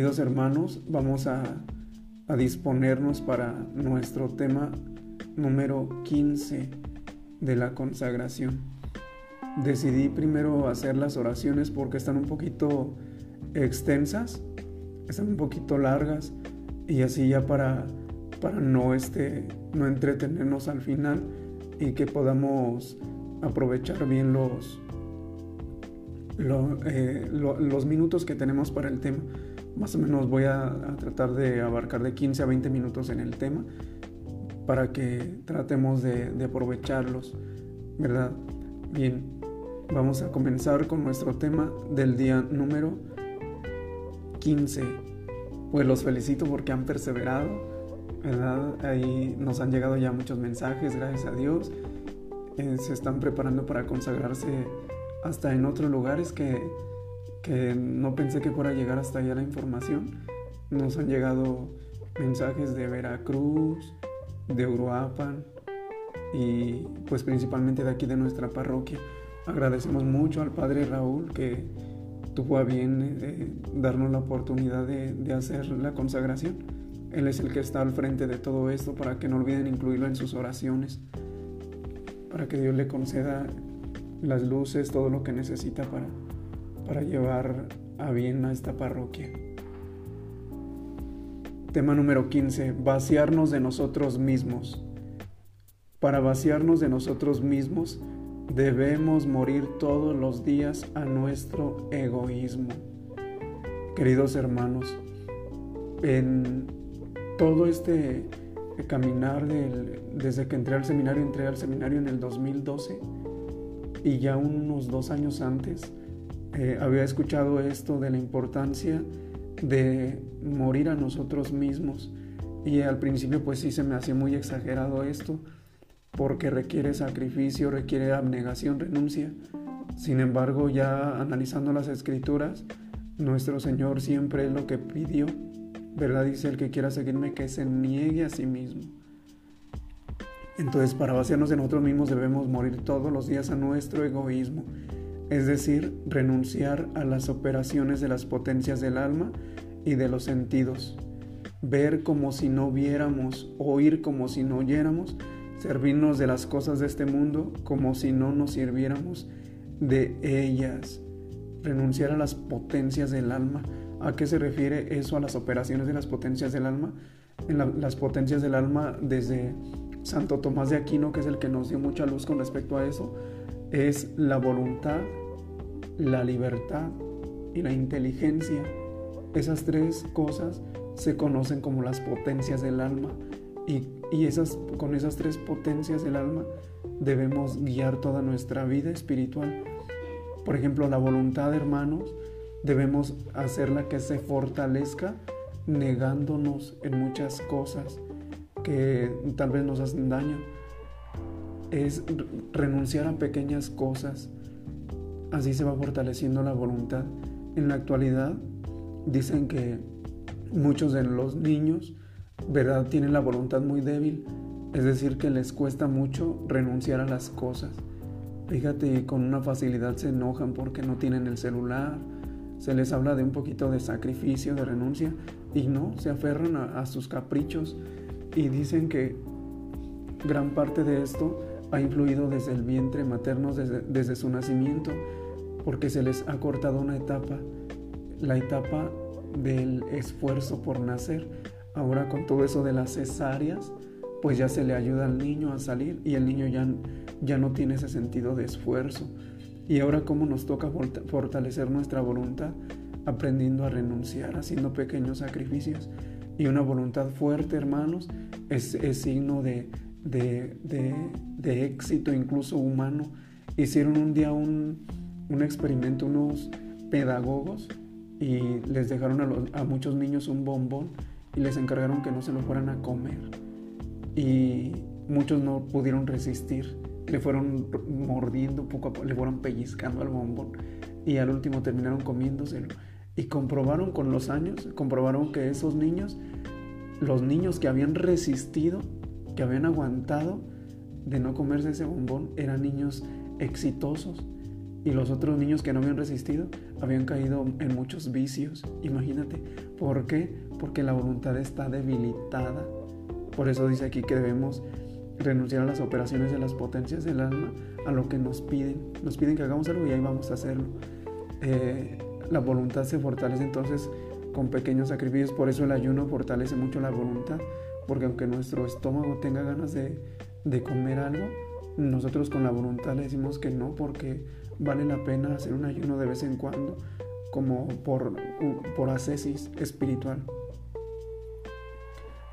Queridos hermanos, vamos a, disponernos para nuestro tema número 15 de la consagración. Decidí primero hacer las oraciones porque están un poquito extensas, están un poquito largas y así ya para, para no, este, no entretenernos al final y que podamos aprovechar bien los, eh, los minutos que tenemos para el tema. Más o menos voy a, tratar de abarcar de 15 a 20 minutos en el tema para que tratemos de, aprovecharlos, ¿verdad? Bien, vamos a comenzar con nuestro tema del día número 15. Pues los felicito porque han perseverado, ¿verdad? Ahí nos han llegado ya muchos mensajes, gracias a Dios. Eh, se están preparando para consagrarse hasta en otros lugares que, que no pensé que fuera a llegar hasta allá la información. Nos han llegado mensajes de Veracruz, de Uruapan y pues principalmente de aquí de nuestra parroquia. Agradecemos mucho al Padre Raúl que tuvo a bien eh, darnos la oportunidad de, de hacer la consagración. Él es el que está al frente de todo esto para que no olviden incluirlo en sus oraciones, para que Dios le conceda las luces, todo lo que necesita para, para llevar a bien a esta parroquia. Tema número 15. Vaciarnos de nosotros mismos. Para vaciarnos de nosotros mismos debemos morir todos los días a nuestro egoísmo. Queridos hermanos, en todo este caminar desde que entré al seminario, entré al seminario en el 2012, y ya unos dos años antes eh, había escuchado esto de la importancia de morir a nosotros mismos y al principio pues sí se me hacía muy exagerado esto porque requiere sacrificio, requiere abnegación, renuncia. Sin embargo, ya analizando las escrituras, nuestro Señor siempre es lo que pidió, ¿verdad? Dice el que quiera seguirme que se niegue a sí mismo. Entonces, para vaciarnos de nosotros mismos debemos morir todos los días a nuestro egoísmo, es decir, renunciar a las operaciones de las potencias del alma y de los sentidos, ver como si no viéramos, oír como si no oyéramos, servirnos de las cosas de este mundo como si no nos sirviéramos de ellas, renunciar a las potencias del alma. ¿A qué se refiere eso a las operaciones de las potencias del alma? Las potencias del alma desde Santo Tomás de Aquino, que es el que nos dio mucha luz con respecto a eso, es la voluntad, la libertad y la inteligencia. Esas tres cosas se conocen como las potencias del alma y, esas, con esas tres potencias del alma debemos guiar toda nuestra vida espiritual. Por ejemplo, la voluntad, hermanos, debemos hacerla que se fortalezca negándonos en muchas cosas que tal vez nos hacen daño. Es renunciar a pequeñas cosas. Así se va fortaleciendo la voluntad. En la actualidad dicen que muchos de los niños, ¿verdad?, tienen la voluntad muy débil. Es decir, que les cuesta mucho renunciar a las cosas. Fíjate, con una facilidad se enojan porque no tienen el celular. Se les habla de un poquito de sacrificio, de renuncia, y no, se aferran a, sus caprichos y dicen que gran parte de esto ha influido desde el vientre materno, desde, su nacimiento, porque se les ha cortado una etapa, la etapa del esfuerzo por nacer. Ahora con todo eso de las cesáreas, pues ya se le ayuda al niño a salir y el niño ya, ya no tiene ese sentido de esfuerzo. Y ahora cómo nos toca fortalecer nuestra voluntad, aprendiendo a renunciar, haciendo pequeños sacrificios y una voluntad fuerte, hermanos, es, signo de, de, éxito incluso humano. Hicieron un día un, experimento unos pedagogos y les dejaron a, a, muchos niños un bombón y les encargaron que no se lo fueran a comer. Y muchos no pudieron resistir, le fueron mordiendo poco a poco, le fueron pellizcando al bombón y al último terminaron comiéndoselo. Y comprobaron con los años, comprobaron que esos niños, los niños que habían resistido, que habían aguantado de no comerse ese bombón, eran niños exitosos. Y los otros niños que no habían resistido habían caído en muchos vicios. Imagínate. ¿Por qué? Porque la voluntad está debilitada. Por eso dice aquí que debemos renunciar a las operaciones de las potencias del alma, a lo que nos piden. Nos piden que hagamos algo y ahí vamos a hacerlo. Eh, la voluntad se fortalece entonces con pequeños sacrificios. Por eso el ayuno fortalece mucho la voluntad. Porque aunque nuestro estómago tenga ganas de, de comer algo, nosotros con la voluntad le decimos que no porque vale la pena hacer un ayuno de vez en cuando como por, por ascesis espiritual.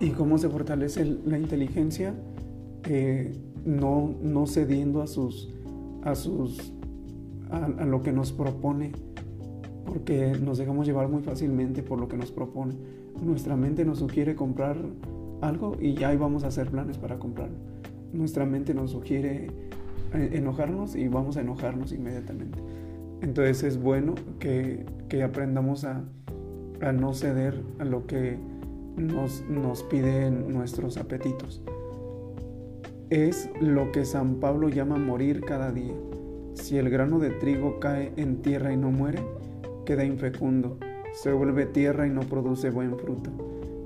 ¿Y cómo se fortalece la inteligencia? Eh, no, no cediendo a sus, a sus, a, lo que nos propone, porque nos dejamos llevar muy fácilmente por lo que nos propone. Nuestra mente nos sugiere comprar algo y ya ahí a hacer planes para comprarlo. Nuestra mente nos sugiere enojarnos y vamos a enojarnos inmediatamente. Entonces es bueno que, que aprendamos a, a, no ceder a lo que nos, nos piden nuestros apetitos. Es lo que San Pablo llama morir cada día. Si el grano de trigo cae en tierra y no muere, queda infecundo, se vuelve tierra y no produce buen fruto.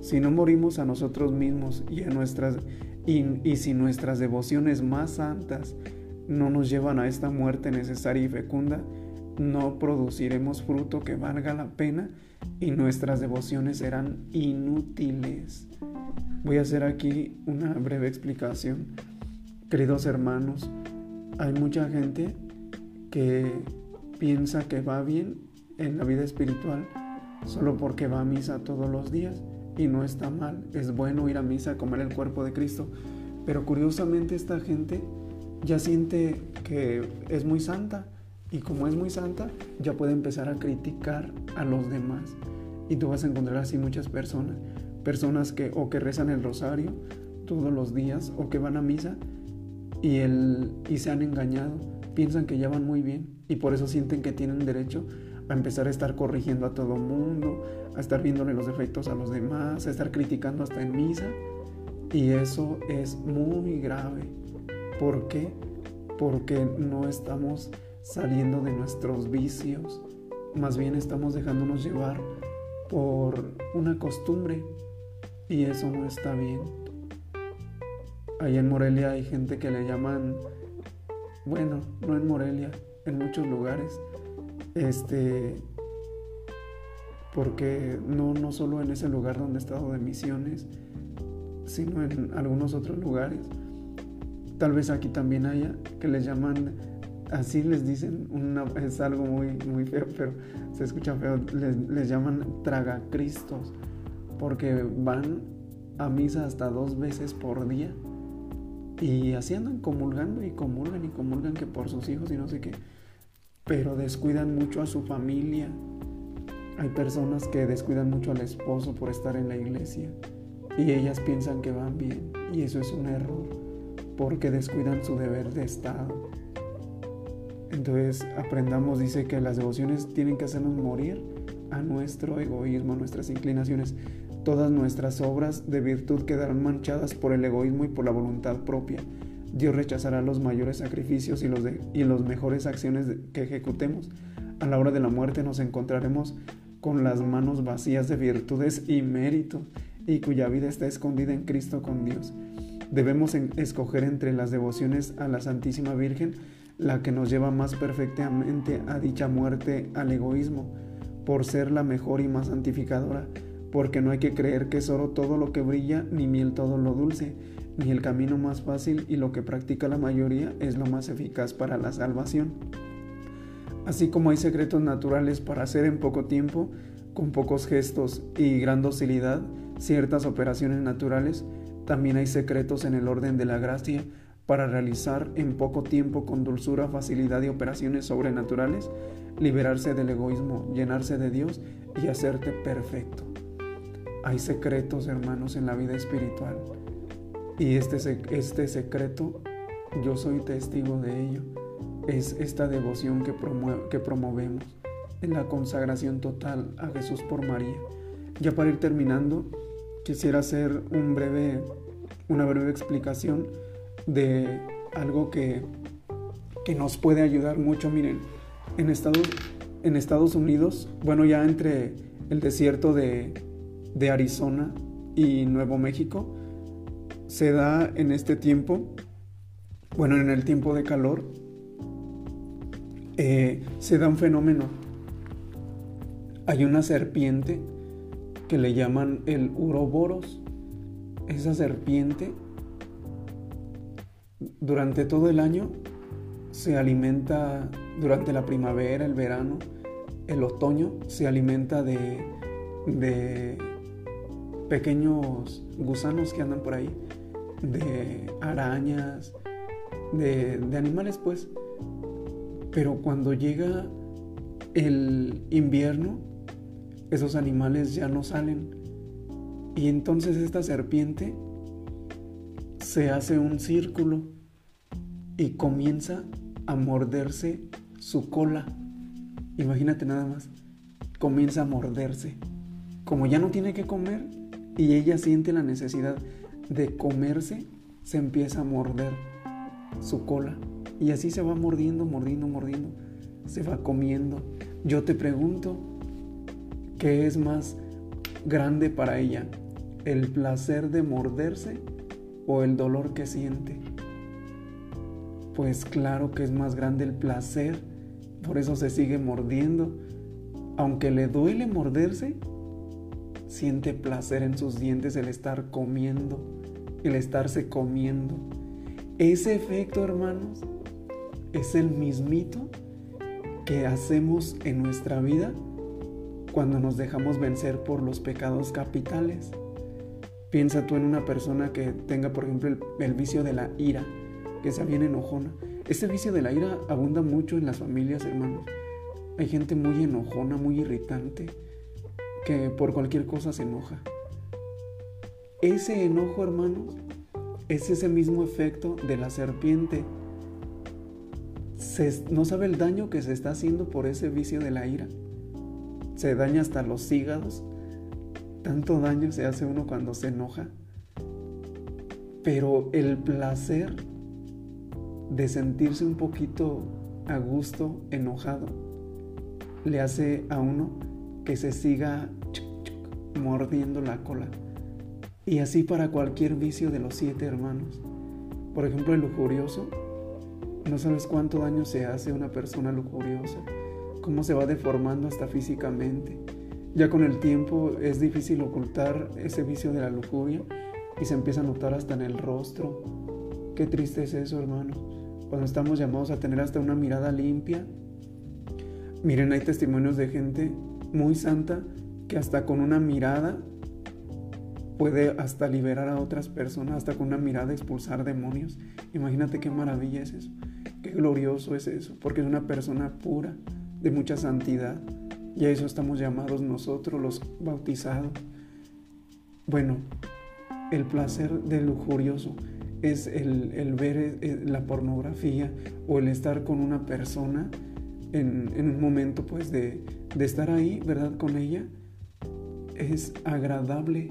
Si no morimos a nosotros mismos y, a nuestras, y, y si nuestras devociones más santas no nos llevan a esta muerte necesaria y fecunda, no produciremos fruto que valga la pena y nuestras devociones serán inútiles. Voy a hacer aquí una breve explicación. Queridos hermanos, hay mucha gente que piensa que va bien en la vida espiritual solo porque va a misa todos los días y no está mal. Es bueno ir a misa a comer el cuerpo de Cristo. Pero curiosamente esta gente ya siente que es muy santa y como es muy santa ya puede empezar a criticar a los demás. Y tú vas a encontrar así muchas personas. Personas que o que rezan el rosario todos los días o que van a misa y, el, y se han engañado. Piensan que ya van muy bien y por eso sienten que tienen derecho a empezar a estar corrigiendo a todo mundo, a estar viéndole los defectos a los demás, a estar criticando hasta en misa. Y eso es muy grave. ¿Por qué? Porque no estamos saliendo de nuestros vicios, más bien estamos dejándonos llevar por una costumbre y eso no está bien. Ahí en Morelia hay gente que le llaman, bueno, no en Morelia, en muchos lugares, este, porque no, no solo en ese lugar donde he estado de misiones, sino en algunos otros lugares. Tal vez aquí también haya que les llaman, así les dicen, es algo muy, muy feo, pero se escucha feo, les, les llaman tragacristos, porque van a misa hasta dos veces por día. Y así andan comulgando y comulgan y comulgan que por sus hijos y no sé qué pero descuidan mucho a su familia. Hay personas que descuidan mucho al esposo por estar en la iglesia y ellas piensan que van bien y eso es un error porque descuidan su deber de Estado. Entonces aprendamos, dice que las devociones tienen que hacernos morir a nuestro egoísmo, a nuestras inclinaciones. Todas nuestras obras de virtud quedarán manchadas por el egoísmo y por la voluntad propia. Dios rechazará los mayores sacrificios y los, y los mejores acciones que ejecutemos. A la hora de la muerte nos encontraremos con las manos vacías de virtudes y méritos y cuya vida está escondida en Cristo con Dios. Debemos escoger entre las devociones a la Santísima Virgen la que nos lleva más perfectamente a dicha muerte al egoísmo, por ser la mejor y más santificadora, porque no hay que creer que es oro todo lo que brilla, ni miel todo lo dulce, ni el camino más fácil y lo que practica la mayoría es lo más eficaz para la salvación. Así como hay secretos naturales para hacer en poco tiempo, con pocos gestos y gran docilidad, ciertas operaciones naturales, también hay secretos en el orden de la gracia para realizar en poco tiempo con dulzura, facilidad y operaciones sobrenaturales, liberarse del egoísmo, llenarse de Dios y hacerte perfecto. Hay secretos, hermanos, en la vida espiritual y este, este secreto, yo soy testigo de ello, es esta devoción que, que promovemos en la consagración total a Jesús por María. Ya para ir terminando, quisiera hacer un breve, una breve explicación de algo que, que nos puede ayudar mucho. Miren, En Estados, en Estados Unidos, bueno, ya entre el desierto de, de Arizona y Nuevo México, se da en este tiempo, bueno, en el tiempo de calor, eh, se da un fenómeno. Hay una serpiente que le llaman el uroboros. Esa serpiente durante todo el año se alimenta, durante la primavera, el verano, el otoño, se alimenta de, pequeños gusanos que andan por ahí, de arañas, de animales pues. Pero cuando llega el invierno, esos animales ya no salen. Y entonces esta serpiente se hace un círculo y comienza a morderse su cola. Imagínate nada más. Comienza a morderse. Como ya no tiene que comer y ella siente la necesidad de comerse, se empieza a morder su cola. Y así se va mordiendo, mordiendo, mordiendo. Se va comiendo. Yo te pregunto, ¿qué es más grande para ella? ¿El placer de morderse o el dolor que siente? Pues claro que es más grande el placer, por eso se sigue mordiendo. Aunque le duele morderse, siente placer en sus dientes el estar comiendo, el estarse comiendo. Ese efecto, hermanos, es el mismito que hacemos en nuestra vida cuando nos dejamos vencer por los pecados capitales. Piensa tú en una persona que tenga, por ejemplo, el, vicio de la ira, que sea bien enojona. Este vicio de la ira abunda mucho en las familias, hermanos. Hay gente muy enojona, muy irritante, que por cualquier cosa se enoja. Ese enojo, hermanos, es ese mismo efecto de la serpiente no sabe el daño que se está haciendo por ese vicio de la ira. Se daña hasta los hígados. Tanto daño se hace uno cuando se enoja. Pero el placer de sentirse un poquito a gusto, enojado, le hace a uno que se siga mordiendo la cola. Y así para cualquier vicio de los siete hermanos. Por ejemplo, el lujurioso no sabes cuánto daño se hace a una persona lujuriosa, cómo se va deformando hasta físicamente. Ya con el tiempo es difícil ocultar ese vicio de la lujuria y se empieza a notar hasta en el rostro. Qué triste es eso, hermano. Cuando estamos llamados a tener hasta una mirada limpia. Miren, hay testimonios de gente muy santa que hasta con una mirada puede hasta liberar a otras personas, hasta con una mirada expulsar demonios. Imagínate qué maravilla es eso. Qué glorioso es eso, porque es una persona pura, de mucha santidad. Y a eso estamos llamados nosotros, los bautizados. Bueno, el placer del lujurioso es el, ver eh, la pornografía o el estar con una persona en, un momento pues de, de estar ahí, ¿verdad? Con ella. Es agradable.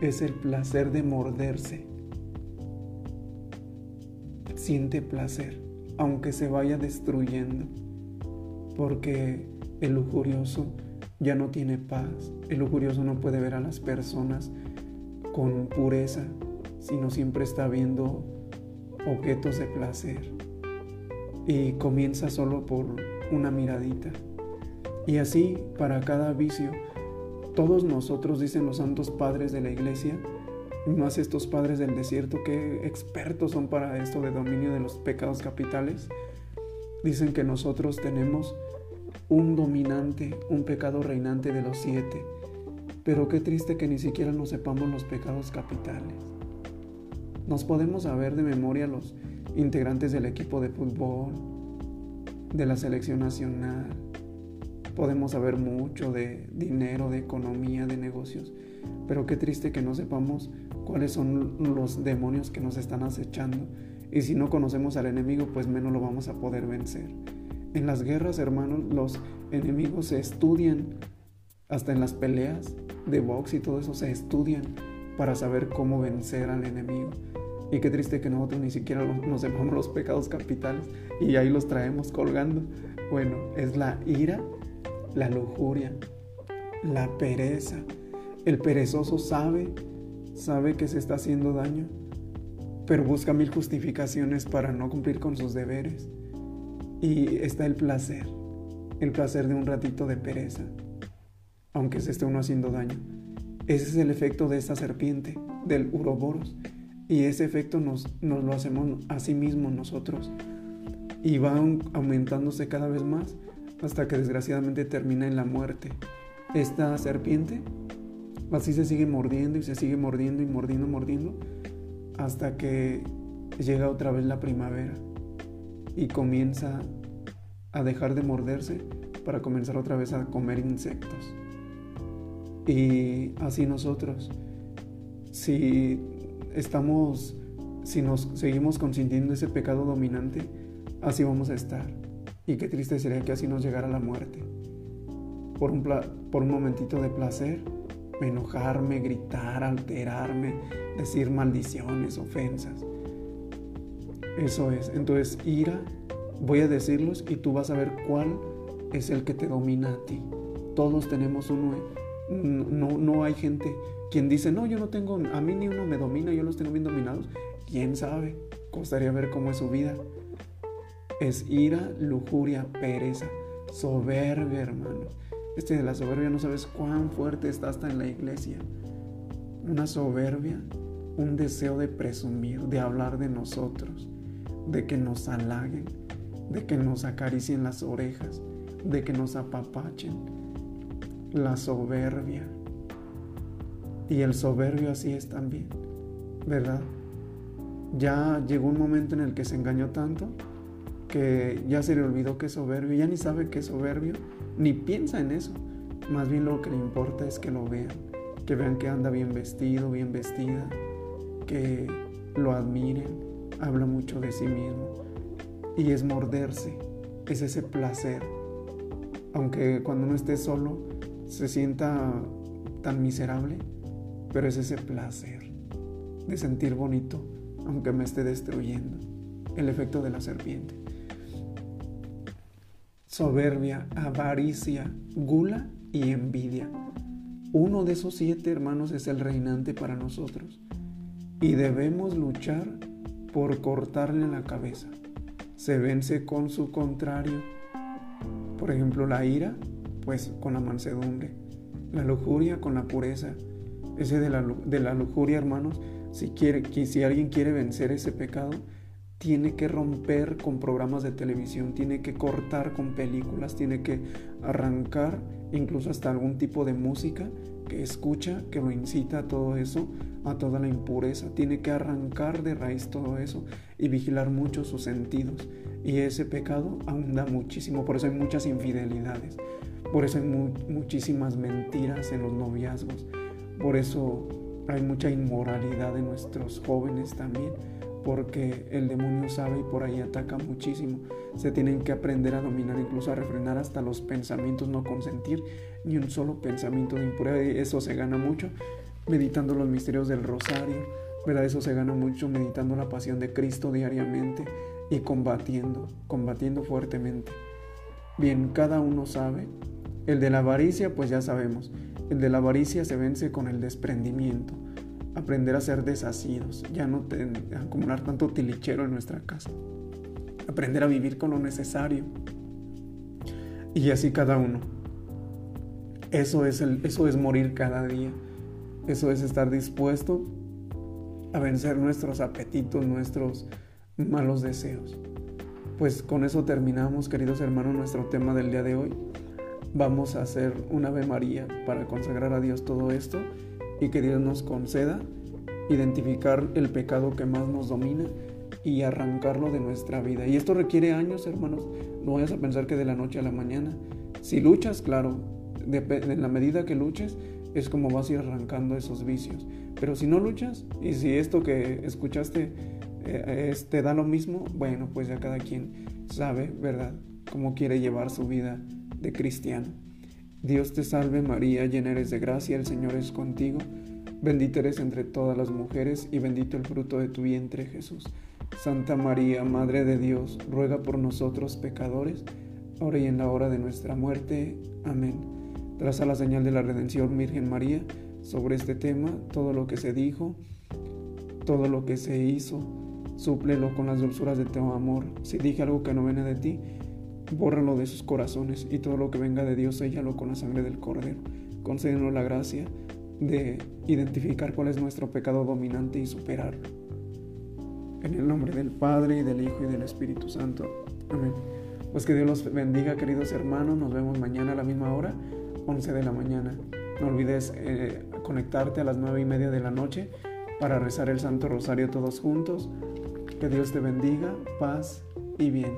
Es el placer de morderse siente placer, aunque se vaya destruyendo, porque el lujurioso ya no tiene paz, el lujurioso no puede ver a las personas con pureza, sino siempre está viendo objetos de placer y comienza solo por una miradita. Y así para cada vicio, todos nosotros, dicen los santos padres de la iglesia, más estos padres del desierto que expertos son para esto de dominio de los pecados capitales, dicen que nosotros tenemos un dominante, un pecado reinante de los siete. Pero qué triste que ni siquiera nos sepamos los pecados capitales. Nos podemos saber de memoria los integrantes del equipo de fútbol, de la selección nacional. Podemos saber mucho de dinero, de economía, de negocios. Pero qué triste que no sepamos cuáles son los demonios que nos están acechando. Y si no conocemos al enemigo, pues menos lo vamos a poder vencer. En las guerras, hermanos, los enemigos se estudian, hasta en las peleas de box y todo eso se estudian para saber cómo vencer al enemigo. Y qué triste que nosotros ni siquiera nos sepamos los pecados capitales y ahí los traemos colgando. Bueno, es la ira, la lujuria, la pereza. El perezoso sabe, sabe que se está haciendo daño, pero busca mil justificaciones para no cumplir con sus deberes. Y está el placer, el placer de un ratito de pereza, aunque se esté uno haciendo daño. Ese es el efecto de esta serpiente, del uroboros. Y ese efecto nos, nos lo hacemos a sí mismos nosotros. Y va aumentándose cada vez más hasta que desgraciadamente termina en la muerte. Esta serpiente así se sigue mordiendo y se sigue mordiendo y mordiendo, mordiendo, hasta que llega otra vez la primavera y comienza a dejar de morderse para comenzar otra vez a comer insectos. Y así nosotros, si estamos, si nos seguimos consintiendo ese pecado dominante, así vamos a estar. Y qué triste sería que así nos llegara la muerte. Por un, por un momentito de placer, enojarme, gritar, alterarme, decir maldiciones, ofensas. Eso es. Entonces, ira, voy a decirlos y tú vas a ver cuál es el que te domina a ti. Todos tenemos uno. No, no hay gente quien dice, no, yo no tengo, a mí ni uno me domina, yo los tengo bien dominados. ¿Quién sabe? Costaría ver cómo es su vida. Es ira, lujuria, pereza, soberbia, hermano. Este de la soberbia no sabes cuán fuerte está hasta en la iglesia. Una soberbia, un deseo de presumir, de hablar de nosotros, de que nos halaguen, de que nos acaricien las orejas, de que nos apapachen. La soberbia. Y el soberbio así es también, ¿verdad? Ya llegó un momento en el que se engañó tanto que ya se le olvidó que es soberbio, ya ni sabe que es soberbio, ni piensa en eso. Más bien lo que le importa es que lo vean, que vean que anda bien vestido, bien vestida, que lo admiren, habla mucho de sí mismo. Y es morderse, es ese placer. Aunque cuando uno esté solo se sienta tan miserable, pero es ese placer de sentir bonito, aunque me esté destruyendo. El efecto de la serpiente. Soberbia, avaricia, gula y envidia. Uno de esos siete hermanos es el reinante para nosotros y debemos luchar por cortarle la cabeza. Se vence con su contrario. Por ejemplo, la ira, pues con la mansedumbre. La lujuria con la pureza ese de la, de la lujuria, hermanos, si, quiere, si alguien quiere vencer ese pecado, tiene que romper con programas de televisión, tiene que cortar con películas, tiene que arrancar incluso hasta algún tipo de música que escucha, que lo incita a todo eso, a toda la impureza. Tiene que arrancar de raíz todo eso y vigilar mucho sus sentidos. Y ese pecado ahonda muchísimo, por eso hay muchas infidelidades, por eso hay muchísimas mentiras en los noviazgos, por eso hay mucha inmoralidad de nuestros jóvenes también, porque el demonio sabe y por ahí ataca muchísimo. Se tienen que aprender a dominar, incluso a refrenar hasta los pensamientos, no consentir ni un solo pensamiento de impureza. Eso se gana mucho meditando los misterios del rosario, ¿verdad? Eso se gana mucho meditando la pasión de Cristo diariamente y combatiendo, combatiendo fuertemente. Bien, cada uno sabe. El de la avaricia, pues ya sabemos. El de la avaricia se vence con el desprendimiento, aprender a ser desasidos, ya no acumular tanto tilichero en nuestra casa, aprender a vivir con lo necesario. Y así cada uno. Eso es, el, eso es morir cada día. Eso es estar dispuesto a vencer nuestros apetitos, nuestros malos deseos. Pues con eso terminamos, queridos hermanos, nuestro tema del día de hoy vamos a hacer una Ave María para consagrar a Dios todo esto y que Dios nos conceda identificar el pecado que más nos domina y arrancarlo de nuestra vida. Y esto requiere años, hermanos. No vayas a pensar que de la noche a la mañana. Si luchas, claro, en la medida que luches, es como vas a ir arrancando esos vicios. Pero si no luchas, y si esto que escuchaste eh, te da lo mismo, bueno, pues ya cada quien sabe, ¿verdad?, cómo quiere llevar su vida de cristiano. Dios te salve María, llena eres de gracia, el Señor es contigo. Bendita eres entre todas las mujeres y bendito el fruto de tu vientre Jesús. Santa María, Madre de Dios, ruega por nosotros pecadores, ahora y en la hora de nuestra muerte. Amén. Traza la señal de la redención, Virgen María, sobre este tema, todo lo que se dijo, todo lo que se hizo, súplelo con las dulzuras de tu amor. Si dije algo que no viene de ti, bórralo de sus corazones y todo lo que venga de Dios, séllalo con la sangre del Cordero. Concédenos la gracia de identificar cuál es nuestro pecado dominante y superarlo. En el nombre del Padre y del Hijo y del Espíritu Santo. Amén. Pues que Dios los bendiga, queridos hermanos. Nos vemos mañana a la misma hora, 11 de la mañana. No olvides eh, conectarte a las 9 y media de la noche para rezar el Santo Rosario todos juntos. Que Dios te bendiga, paz y bien.